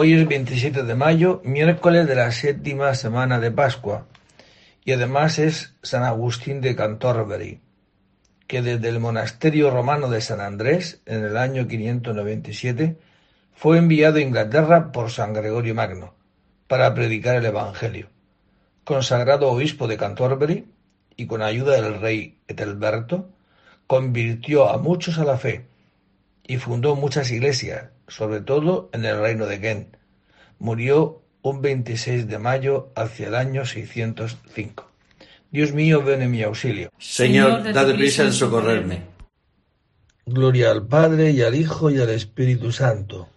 Hoy es 27 de mayo, miércoles de la séptima semana de Pascua, y además es San Agustín de Cantorbery, que desde el monasterio romano de San Andrés, en el año 597, fue enviado a Inglaterra por San Gregorio Magno para predicar el Evangelio. Consagrado obispo de Cantorbery y con ayuda del rey Etelberto, convirtió a muchos a la fe y fundó muchas iglesias, sobre todo en el reino de Kent. Murió un 26 de mayo hacia el año 605. Dios mío, ven en mi auxilio. Señor, date prisa en socorrerme. Gloria al Padre y al Hijo y al Espíritu Santo.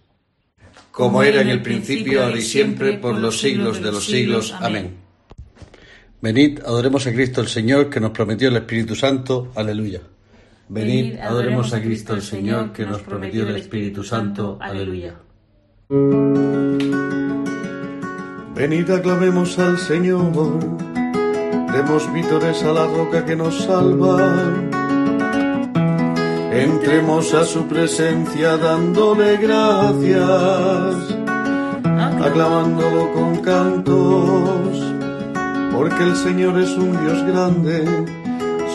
Como era en el principio, ahora y siempre, por los siglos de los siglos. Amén. Venid, adoremos a Cristo el Señor, que nos prometió el Espíritu Santo. Aleluya. Venid, adoremos a Cristo el Señor, que nos prometió el Espíritu Santo. Aleluya. Venid, aclamemos al Señor, demos vítores a la roca que nos salva. Entremos a su presencia dándole gracias, aclamándolo con cantos, porque el Señor es un Dios grande,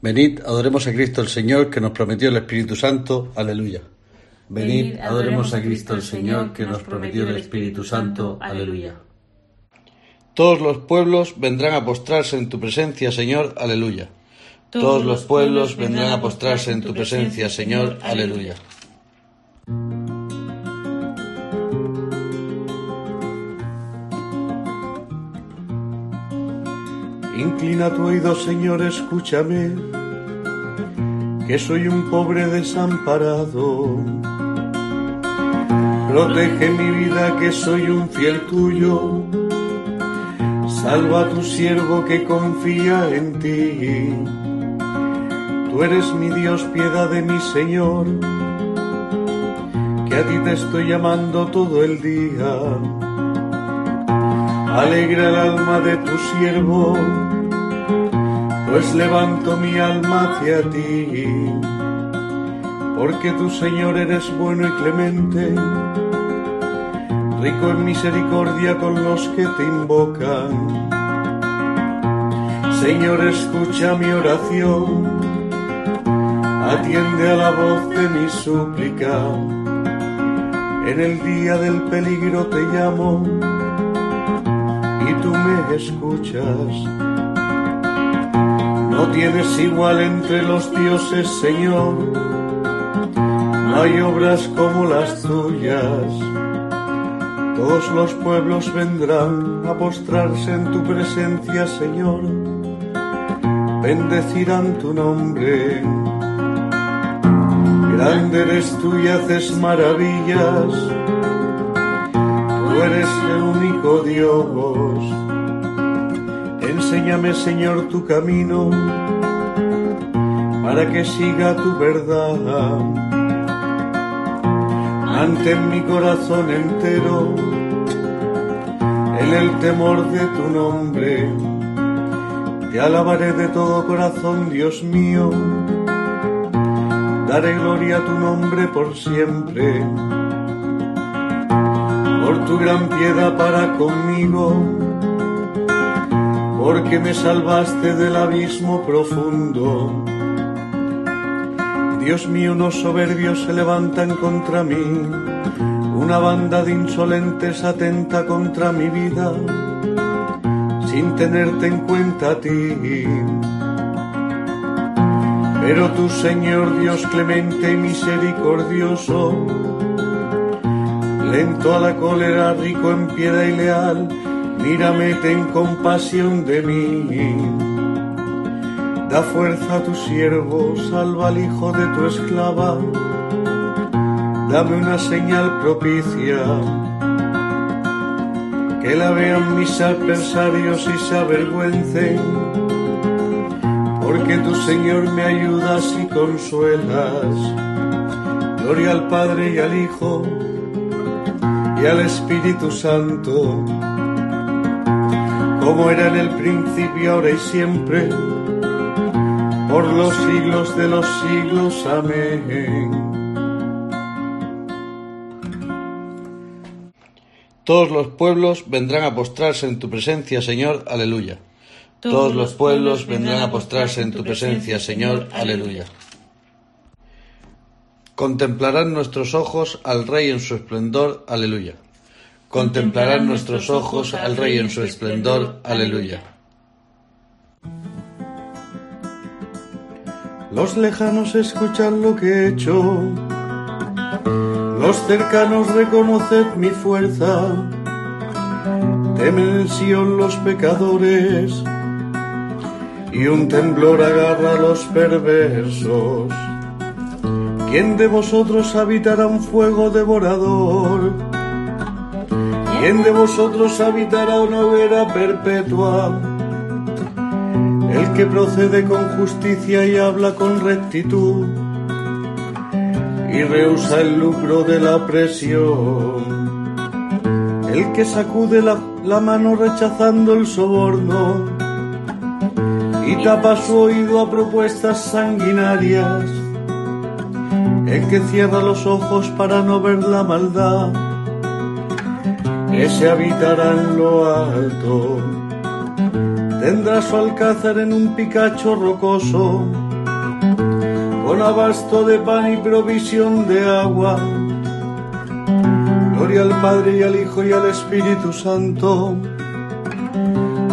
Venid, adoremos a Cristo el Señor, que nos prometió el Espíritu Santo. Aleluya. Venid, adoremos a Cristo el Señor, que nos prometió el Espíritu Santo. Aleluya. Todos los pueblos vendrán a postrarse en tu presencia, Señor. Aleluya. Todos los pueblos vendrán a postrarse en tu presencia, Señor. Aleluya. Inclina tu oído, Señor, escúchame, que soy un pobre desamparado. Protege mi vida, que soy un fiel tuyo. Salva a tu siervo que confía en ti. Tú eres mi Dios, piedad de mi Señor, que a ti te estoy llamando todo el día. Alegra el alma de tu siervo pues levanto mi alma hacia ti, porque tu Señor eres bueno y clemente, rico en misericordia con los que te invocan. Señor, escucha mi oración, atiende a la voz de mi súplica. En el día del peligro te llamo escuchas no tienes igual entre los dioses, Señor. No hay obras como las tuyas. Todos los pueblos vendrán a postrarse en tu presencia, Señor. bendecirán tu nombre. Grande eres tú y haces maravillas, tú eres el único Dios. Enséñame, Señor, tu camino para que siga tu verdad. Mantén mi corazón entero en el temor de tu nombre. Te alabaré de todo corazón, Dios mío. Daré gloria a tu nombre por siempre. Por tu gran piedad para conmigo. Porque me salvaste del abismo profundo. Dios mío, unos soberbios se levantan contra mí una banda de insolentes atenta contra mi vida, sin tenerte en cuenta a ti. Pero tú, Señor Dios clemente y misericordioso, lento a la cólera, rico en piedad y leal, mírame, ten compasión de mí. Da fuerza a tu siervo, salva al hijo de tu esclava dame una señal propicia, que la vean mis adversarios y se avergüencen, porque tu Señor me ayudas y consuelas. Gloria al Padre y al Hijo y al Espíritu Santo, como era en el principio, ahora y siempre, por los siglos de los siglos. Amén. Todos los pueblos vendrán a postrarse en tu presencia, Señor. Aleluya. Todos los pueblos vendrán a postrarse en tu presencia, Señor. Aleluya. Contemplarán nuestros ojos al Rey en su esplendor. Aleluya. Contemplarán nuestros ojos al Rey en su esplendor. Aleluya. Los lejanos escuchan lo que he hecho los cercanos reconoced mi fuerza, temen los pecadores, y un temblor agarra a los perversos. ¿Quién de vosotros habitará un fuego devorador? ¿Quién de vosotros habitará una hoguera perpetua? El que procede con justicia y habla con rectitud y rehúsa el lucro de la presión. El que sacude la, mano rechazando el soborno y tapa su oído a propuestas sanguinarias. El que cierra los ojos para no ver la maldad, ese habitará en lo alto. Tendrá su alcázar en un picacho rocoso con abasto de pan y provisión de agua. Gloria al Padre y al Hijo y al Espíritu Santo,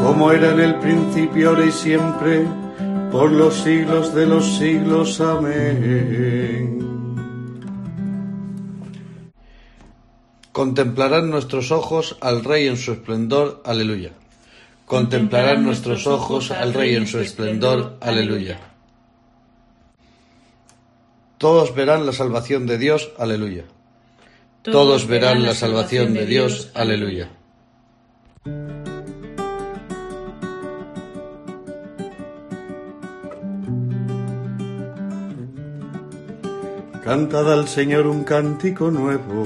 como era en el principio, ahora y siempre, por los siglos de los siglos. Amén. Contemplarán nuestros ojos al Rey en su esplendor. Aleluya. Contemplarán nuestros ojos al Rey en su esplendor. Aleluya. Todos verán la salvación de Dios, aleluya. Todos verán la salvación de Dios, aleluya. Cantad al Señor un cántico nuevo,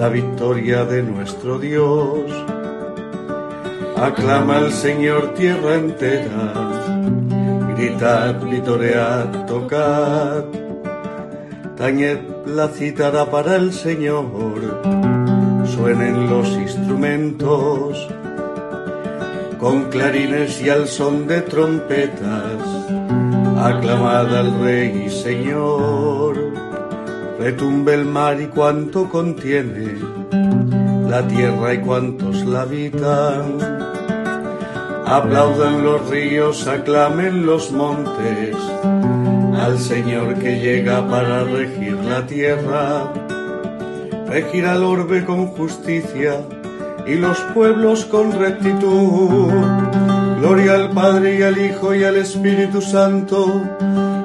la victoria de nuestro Dios. Aclama al Señor tierra entera. Gritad, vitoread, tocad, tañed la cítara para el Señor, suenen los instrumentos, con clarines y al son de trompetas, aclamad al Rey y Señor, retumbe el mar y cuanto contiene, la tierra y cuantos la habitan. Aplaudan los ríos, aclamen los montes, al Señor que llega para regir la tierra regirá el orbe con justicia y los pueblos con rectitud. Gloria al Padre y al Hijo y al Espíritu Santo,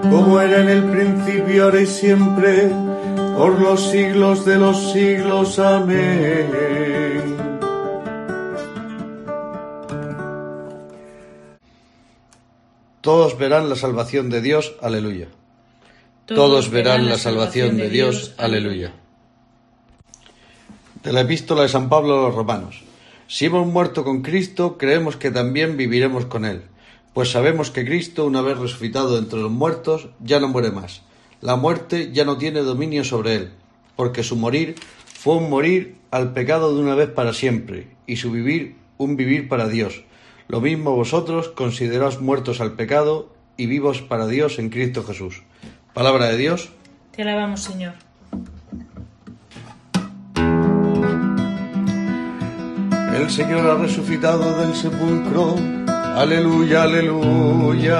como era en el principio, ahora y siempre, por los siglos de los siglos. Amén. Todos verán la salvación de Dios. Aleluya. Todos verán la salvación de Dios. Aleluya de la epístola de San Pablo a los romanos. Si hemos muerto con Cristo, creemos que también viviremos con Él, pues sabemos que Cristo, una vez resucitado entre los muertos, ya no muere más. La muerte ya no tiene dominio sobre Él, porque su morir fue un morir al pecado de una vez para siempre, y su vivir un vivir para Dios. Lo mismo vosotros consideraos muertos al pecado y vivos para Dios en Cristo Jesús. Palabra de Dios. Te alabamos, Señor. El Señor ha resucitado del sepulcro. Aleluya, aleluya.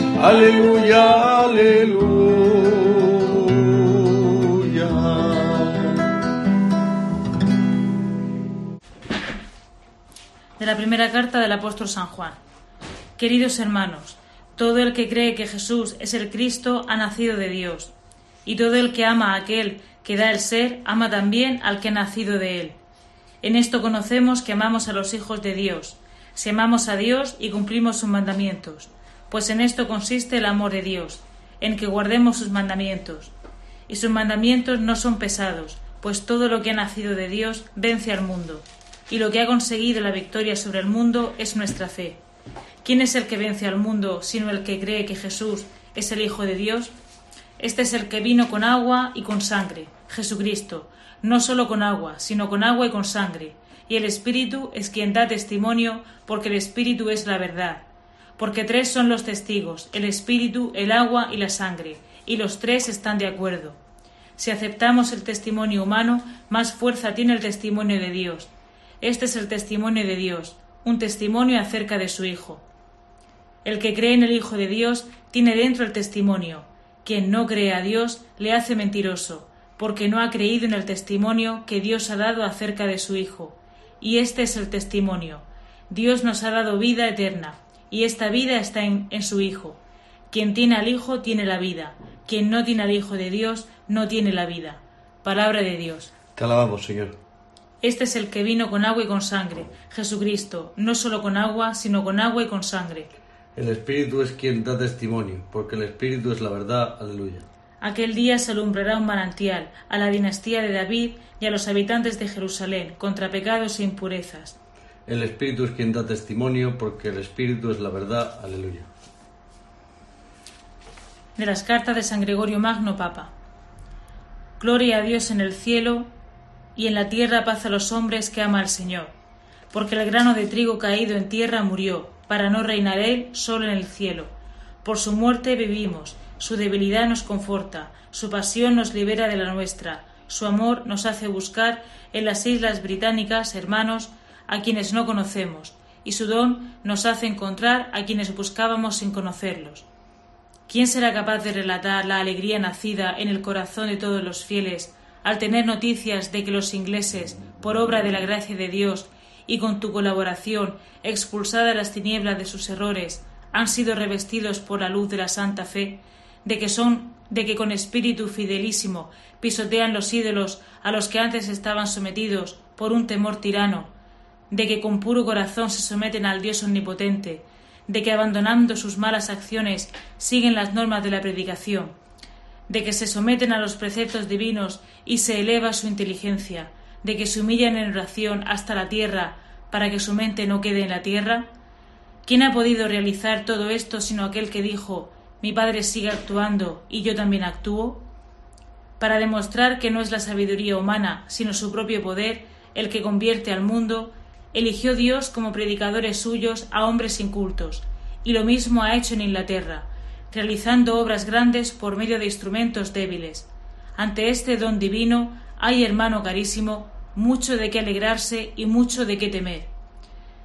Aleluya, aleluya. De la primera carta del apóstol San Juan. Queridos hermanos, todo el que cree que Jesús es el Cristo ha nacido de Dios, y todo el que ama a aquel que da el ser, ama también al que ha nacido de él. En esto conocemos que amamos a los hijos de Dios, si amamos a Dios y cumplimos sus mandamientos, pues en esto consiste el amor de Dios, en que guardemos sus mandamientos. Y sus mandamientos no son pesados, pues todo lo que ha nacido de Dios vence al mundo, y lo que ha conseguido la victoria sobre el mundo es nuestra fe. ¿Quién es el que vence al mundo sino el que cree que Jesús es el Hijo de Dios? Este es el que vino con agua y con sangre, Jesucristo, no solo con agua, sino con agua y con sangre. Y el Espíritu es quien da testimonio, porque el Espíritu es la verdad. Porque tres son los testigos, el Espíritu, el agua y la sangre, y los tres están de acuerdo. Si aceptamos el testimonio humano, más fuerza tiene el testimonio de Dios. Este es el testimonio de Dios, un testimonio acerca de su Hijo. El que cree en el Hijo de Dios tiene dentro el testimonio. Quien no cree a Dios le hace mentiroso, porque no ha creído en el testimonio que Dios ha dado acerca de su Hijo. Y este es el testimonio. Dios nos ha dado vida eterna, y esta vida está en, su Hijo. Quien tiene al Hijo tiene la vida, quien no tiene al Hijo de Dios no tiene la vida. Palabra de Dios. Te alabamos, Señor. Este es el que vino con agua y con sangre, Jesucristo, no solo con agua, sino con agua y con sangre. El Espíritu es quien da testimonio, porque el Espíritu es la verdad. Aleluya. Aquel día se alumbrará un manantial a la dinastía de David y a los habitantes de Jerusalén contra pecados e impurezas. El Espíritu es quien da testimonio, porque el Espíritu es la verdad. Aleluya. De las cartas de San Gregorio Magno, Papa. Gloria a Dios en el cielo y en la tierra paz a los hombres que ama al Señor. Porque el grano de trigo caído en tierra murió, para no reinar él solo en el cielo. Por su muerte vivimos su debilidad nos conforta, su pasión nos libera de la nuestra, su amor nos hace buscar en las islas británicas hermanos a quienes no conocemos, y su don nos hace encontrar a quienes buscábamos sin conocerlos. ¿Quién será capaz de relatar la alegría nacida en el corazón de todos los fieles al tener noticias de que los ingleses, por obra de la gracia de Dios y con tu colaboración, expulsadas las tinieblas de sus errores, han sido revestidos por la luz de la santa fe, de que son de que con espíritu fidelísimo pisotean los ídolos a los que antes estaban sometidos por un temor tirano, de que con puro corazón se someten al Dios omnipotente, de que abandonando sus malas acciones siguen las normas de la predicación, de que se someten a los preceptos divinos y se eleva su inteligencia, de que se humillan en oración hasta la tierra para que su mente no quede en la tierra? ¿Quién ha podido realizar todo esto sino aquel que dijo mi Padre sigue actuando y yo también actúo? Para demostrar que no es la sabiduría humana, sino su propio poder, el que convierte al mundo, eligió Dios como predicadores suyos a hombres incultos, y lo mismo ha hecho en Inglaterra, realizando obras grandes por medio de instrumentos débiles. Ante este don divino hay, hermano carísimo, mucho de qué alegrarse y mucho de qué temer.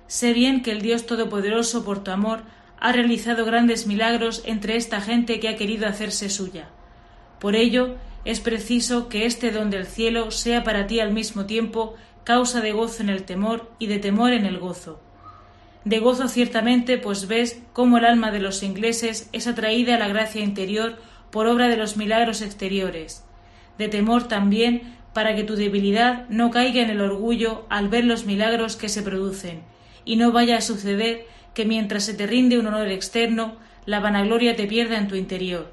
Sé bien que el Dios Todopoderoso, por tu amor, ha realizado grandes milagros entre esta gente que ha querido hacerse suya. Por ello, es preciso que este don del cielo sea para ti al mismo tiempo causa de gozo en el temor y de temor en el gozo de gozo ciertamente, pues ves cómo el alma de los ingleses es atraída a la gracia interior por obra de los milagros exteriores. De temor también para que tu debilidad no caiga en el orgullo al ver los milagros que se producen, y no vaya a suceder que mientras se te rinde un honor externo, la vanagloria te pierda en tu interior.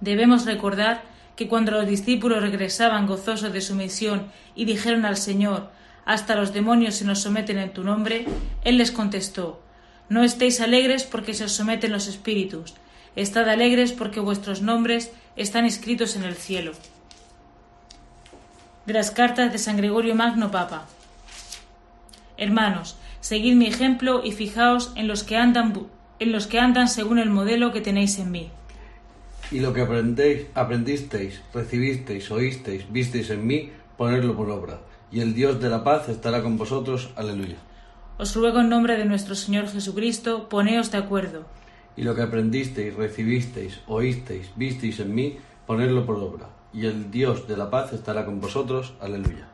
Debemos recordar que cuando los discípulos regresaban gozosos de su misión y dijeron al Señor, hasta los demonios se nos someten en tu nombre, él les contestó, No estéis alegres porque se os someten los espíritus, estad alegres porque vuestros nombres están escritos en el cielo. De las cartas de San Gregorio Magno Papa. Hermanos, seguid mi ejemplo y fijaos en los que andan en los que andan según el modelo que tenéis en mí. Y lo que aprendéis, aprendisteis, recibisteis, oísteis, visteis en mí, ponedlo por obra y el Dios de la paz estará con vosotros. Aleluya. Os ruego en nombre de nuestro Señor Jesucristo, poneos de acuerdo. Y lo que aprendisteis, recibisteis, oísteis, visteis en mí, ponedlo por obra. Y el Dios de la paz estará con vosotros. Aleluya.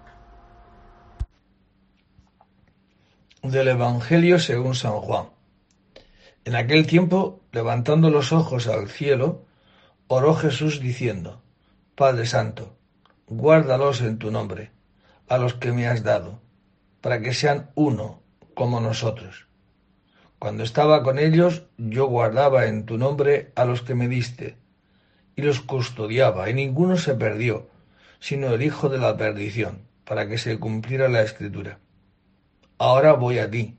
Del Evangelio según San Juan. En aquel tiempo, levantando los ojos al cielo, oró Jesús diciendo, Padre Santo, guárdalos en tu nombre a los que me has dado, para que sean uno como nosotros. Cuando estaba con ellos, yo guardaba en tu nombre a los que me diste, y los custodiaba, y ninguno se perdió, sino el hijo de la perdición, para que se cumpliera la escritura. Ahora voy a ti,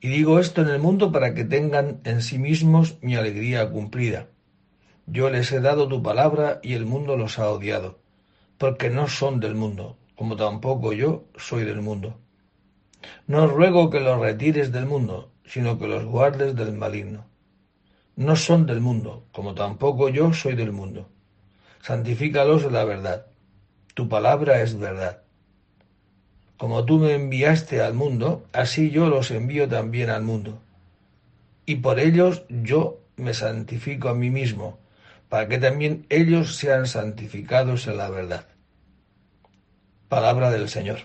y digo esto en el mundo para que tengan en sí mismos mi alegría cumplida. Yo les he dado tu palabra y el mundo los ha odiado, porque no son del mundo, como tampoco yo soy del mundo. No ruego que los retires del mundo, sino que los guardes del maligno. No son del mundo, como tampoco yo soy del mundo. Santifícalos la verdad. Tu palabra es verdad. Como tú me enviaste al mundo, así yo los envío también al mundo. Y por ellos yo me santifico a mí mismo, para que también ellos sean santificados en la verdad. Palabra del Señor.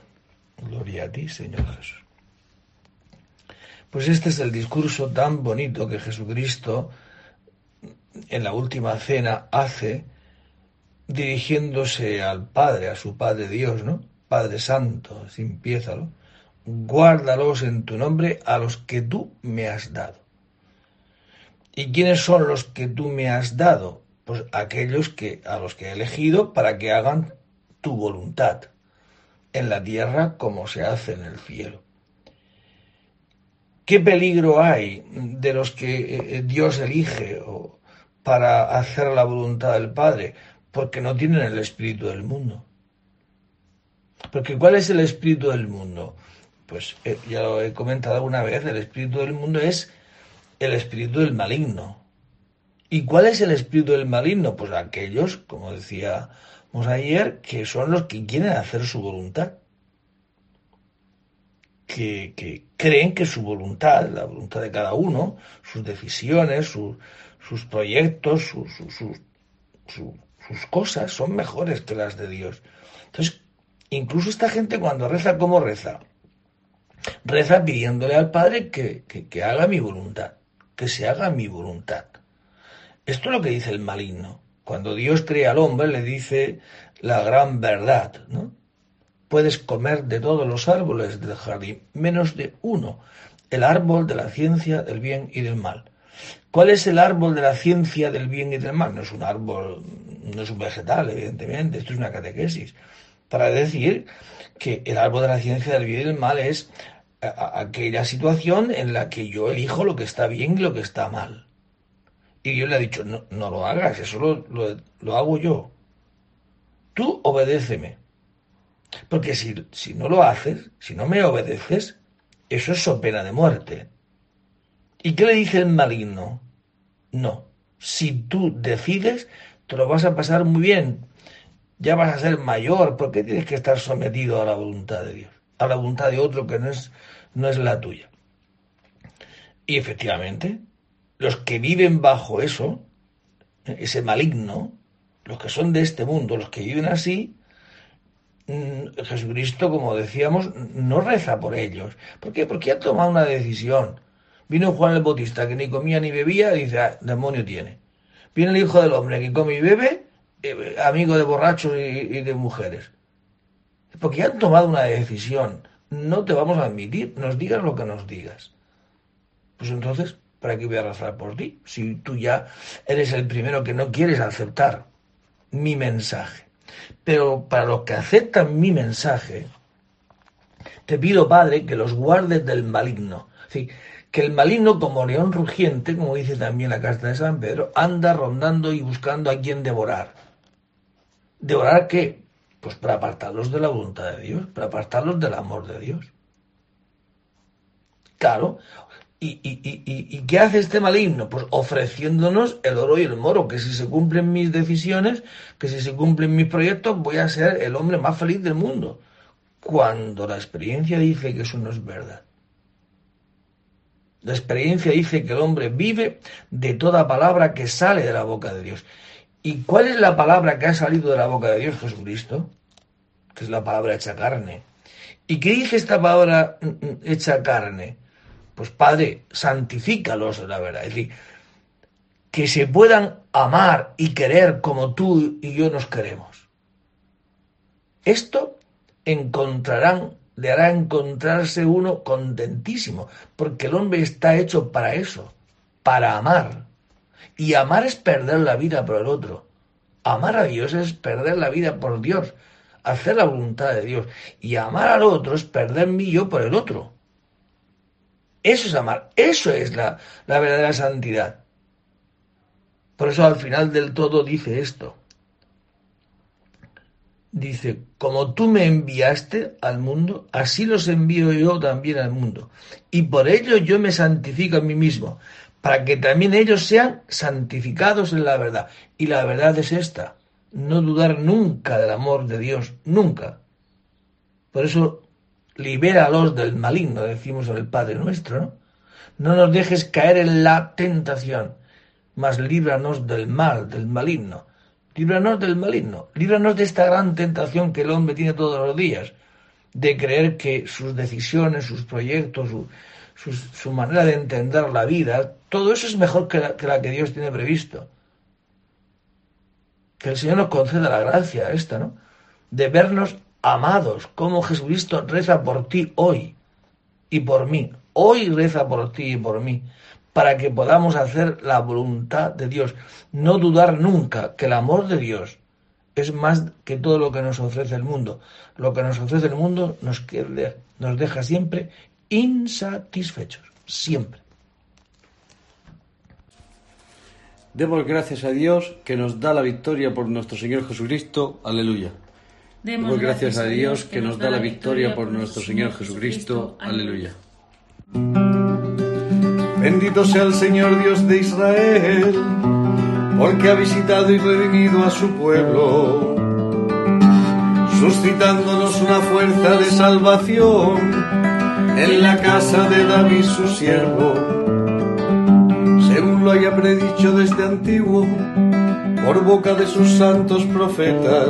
Gloria a ti, Señor Jesús. Pues este es el discurso tan bonito que Jesucristo en la última cena hace dirigiéndose al Padre, a su Padre Dios, ¿no? Padre Santo, así empieza, ¿no? Guárdalos en tu nombre a los que tú me has dado. ¿Y quiénes son los que tú me has dado? Pues aquellos que a los que he elegido para que hagan tu voluntad en la tierra como se hace en el cielo. ¿Qué peligro hay de los que eh, Dios elige para hacer la voluntad del Padre? Porque no tienen el espíritu del mundo. Porque ¿cuál es el espíritu del mundo? Pues eh, ya lo he comentado alguna vez, el espíritu del mundo es el espíritu del maligno. ¿Y cuál es el espíritu del maligno? Pues aquellos, como decía ayer que son los que quieren hacer su voluntad. Que, creen que su voluntad, la voluntad de cada uno, sus decisiones, sus proyectos, sus cosas son mejores que las de Dios. Entonces, incluso esta gente cuando reza, ¿cómo reza? Reza pidiéndole al Padre que haga mi voluntad, que se haga mi voluntad. Esto es lo que dice el maligno. Cuando Dios crea al hombre, le dice la gran verdad, ¿no? puedes comer de todos los árboles del jardín, menos de uno, el árbol de la ciencia del bien y del mal. ¿Cuál es el árbol de la ciencia del bien y del mal? No es un árbol, no es un vegetal, evidentemente, esto es una catequesis, para decir que el árbol de la ciencia del bien y del mal es aquella situación en la que yo elijo lo que está bien y lo que está mal. Y yo le he dicho, no, no lo hagas, eso lo, lo, hago yo. Tú obedéceme. Porque si, si no lo haces, si no me obedeces, eso es so pena de muerte. ¿Y qué le dice el maligno? No. Si tú decides, te lo vas a pasar muy bien. Ya vas a ser mayor, porque tienes que estar sometido a la voluntad de Dios, a la voluntad de otro que no es, no es la tuya. Y efectivamente, los que viven bajo eso, ese maligno, los que son de este mundo, los que viven así, mm, Jesucristo, como decíamos, no reza por ellos. ¿Por qué? Porque ha tomado una decisión. Vino Juan el Bautista, que ni comía ni bebía, dice, ah, demonio tiene. Viene el Hijo del Hombre, que come y bebe, eh, amigo de borrachos y, y de mujeres. Porque han tomado una decisión. No te vamos a admitir, nos digas lo que nos digas. Pues entonces, ¿para qué voy a rezar por ti? Si tú ya eres el primero que no quieres aceptar mi mensaje. Pero para los que aceptan mi mensaje, te pido, Padre, que los guardes del maligno. Sí, que el maligno, como león rugiente, como dice también la carta de San Pedro, anda rondando y buscando a quien devorar. ¿Devorar qué? Pues para apartarlos de la voluntad de Dios, para apartarlos del amor de Dios. Claro, ¿Y, y, y, y, qué hace este maligno? Pues ofreciéndonos el oro y el moro, que si se cumplen mis decisiones, que si se cumplen mis proyectos, voy a ser el hombre más feliz del mundo. Cuando la experiencia dice que eso no es verdad. La experiencia dice que el hombre vive de toda palabra que sale de la boca de Dios. ¿Y cuál es la palabra que ha salido de la boca de Dios, Jesucristo? Que es la palabra hecha carne. ¿Y qué dice esta palabra mm, mm, hecha carne? Pues Padre, santifícalos de la verdad. Es decir, que se puedan amar y querer como tú y yo nos queremos. Esto encontrarán, le hará encontrarse uno contentísimo, porque el hombre está hecho para eso, para amar. Y amar es perder la vida por el otro. Amar a Dios es perder la vida por Dios, hacer la voluntad de Dios. Y amar al otro es perder mi yo por el otro. Eso es amar, eso es la, verdadera santidad. Por eso al final del todo dice esto. Dice, como tú me enviaste al mundo, así los envío yo también al mundo. Y por ello yo me santifico a mí mismo, para que también ellos sean santificados en la verdad. Y la verdad es esta, no dudar nunca del amor de Dios, nunca. Por eso libéralos del maligno, decimos en el Padre nuestro, ¿no? No nos dejes caer en la tentación, mas líbranos del mal, del maligno. Líbranos del maligno, líbranos de esta gran tentación que el hombre tiene todos los días, de creer que sus decisiones, sus proyectos, su, manera de entender la vida, todo eso es mejor que la, que la que Dios tiene previsto. Que el Señor nos conceda la gracia esta, ¿no? De vernos amados, como Jesucristo reza por ti hoy y por mí. Hoy reza por ti y por mí, para que podamos hacer la voluntad de Dios. No dudar nunca que el amor de Dios es más que todo lo que nos ofrece el mundo. Lo que nos ofrece el mundo nos, nos deja siempre insatisfechos, siempre. Demos gracias a Dios que nos da la victoria por nuestro Señor Jesucristo. Aleluya. Demos gracias a Dios que nos da la victoria por nuestro Señor Jesucristo. Aleluya. Bendito sea el Señor Dios de Israel, porque ha visitado y redimido a su pueblo, suscitándonos una fuerza de salvación en la casa de David su siervo, según lo haya predicho desde antiguo por boca de sus santos profetas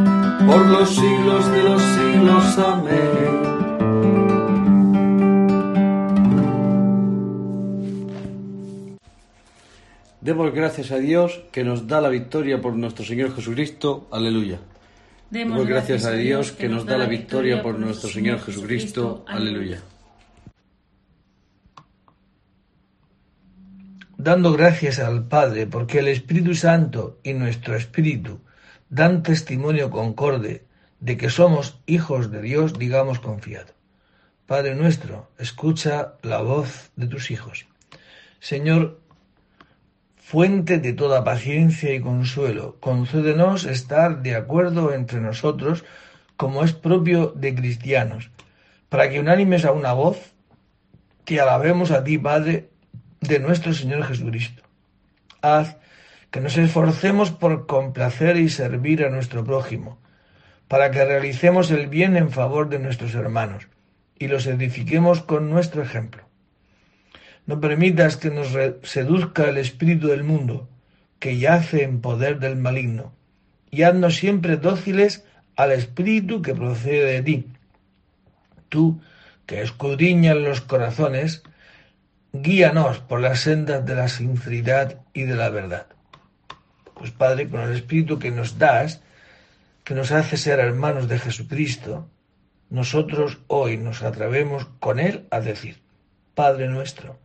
por los siglos de los siglos. Amén. Demos gracias a Dios que nos da la victoria por nuestro Señor Jesucristo. Aleluya. Demos gracias a Dios que nos da la victoria por nuestro Señor Jesucristo. Aleluya. Dando gracias al Padre porque el Espíritu Santo y nuestro Espíritu dan testimonio concorde de que somos hijos de Dios, digamos confiado. Padre nuestro, escucha la voz de tus hijos. Señor, fuente de toda paciencia y consuelo, concédenos estar de acuerdo entre nosotros como es propio de cristianos, para que unánimes a una voz, te alabemos a ti, Padre, de nuestro Señor Jesucristo. Haz que nos esforcemos por complacer y servir a nuestro prójimo, para que realicemos el bien en favor de nuestros hermanos y los edifiquemos con nuestro ejemplo. No permitas que nos seduzca el espíritu del mundo, que yace en poder del maligno, y haznos siempre dóciles al espíritu que procede de ti. Tú, que escudriñas los corazones, guíanos por las sendas de la sinceridad y de la verdad. Pues Padre, con el Espíritu que nos das, que nos hace ser hermanos de Jesucristo, nosotros hoy nos atrevemos con Él a decir, Padre nuestro,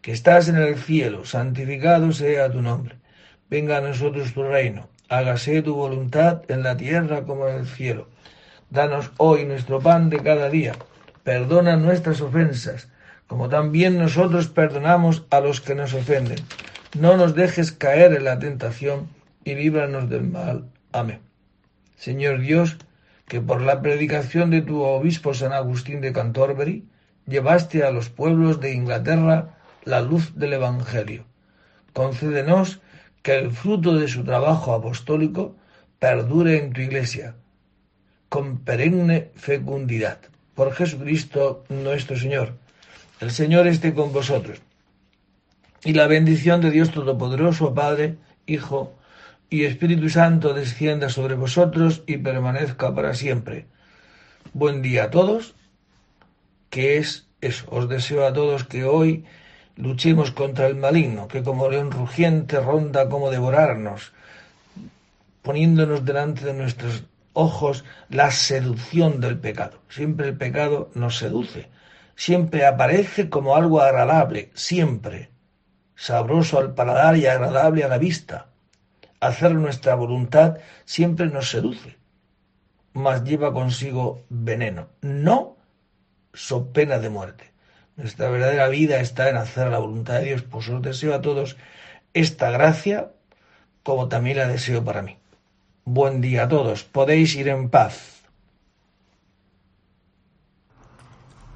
que estás en el cielo, santificado sea tu nombre, venga a nosotros tu reino, hágase tu voluntad en la tierra como en el cielo. Danos hoy nuestro pan de cada día, perdona nuestras ofensas, como también nosotros perdonamos a los que nos ofenden. No nos dejes caer en la tentación y líbranos del mal. Amén. Señor Dios, que por la predicación de tu obispo San Agustín de Canterbury llevaste a los pueblos de Inglaterra la luz del Evangelio. Concédenos que el fruto de su trabajo apostólico perdure en tu iglesia con perenne fecundidad. Por Jesucristo nuestro Señor. El Señor esté con vosotros. Y la bendición de Dios Todopoderoso, Padre, Hijo y Espíritu Santo descienda sobre vosotros y permanezca para siempre. Buen día a todos, que es eso. Os deseo a todos que hoy luchemos contra el maligno, que como león rugiente ronda como devorarnos, poniéndonos delante de nuestros ojos la seducción del pecado. Siempre el pecado nos seduce, siempre aparece como algo agradable, siempre, sabroso al paladar y agradable a la vista hacer nuestra voluntad siempre nos seduce, mas lleva consigo veneno, no so pena de muerte. Nuestra verdadera vida está en hacer la voluntad de Dios. Pues os deseo a todos esta gracia, como también la deseo para mí. Buen día a todos. Podéis ir en paz.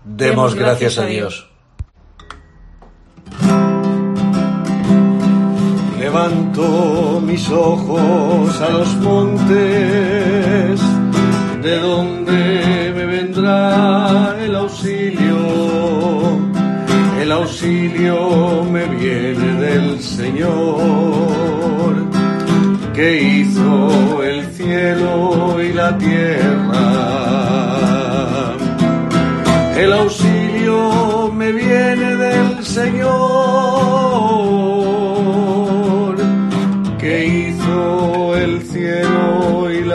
Demos gracias a Dios. Levanto mis ojos a los montes, de donde me vendrá el auxilio. El auxilio me viene del Señor, que hizo el cielo y la tierra. El auxilio me viene del Señor,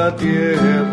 la tierra.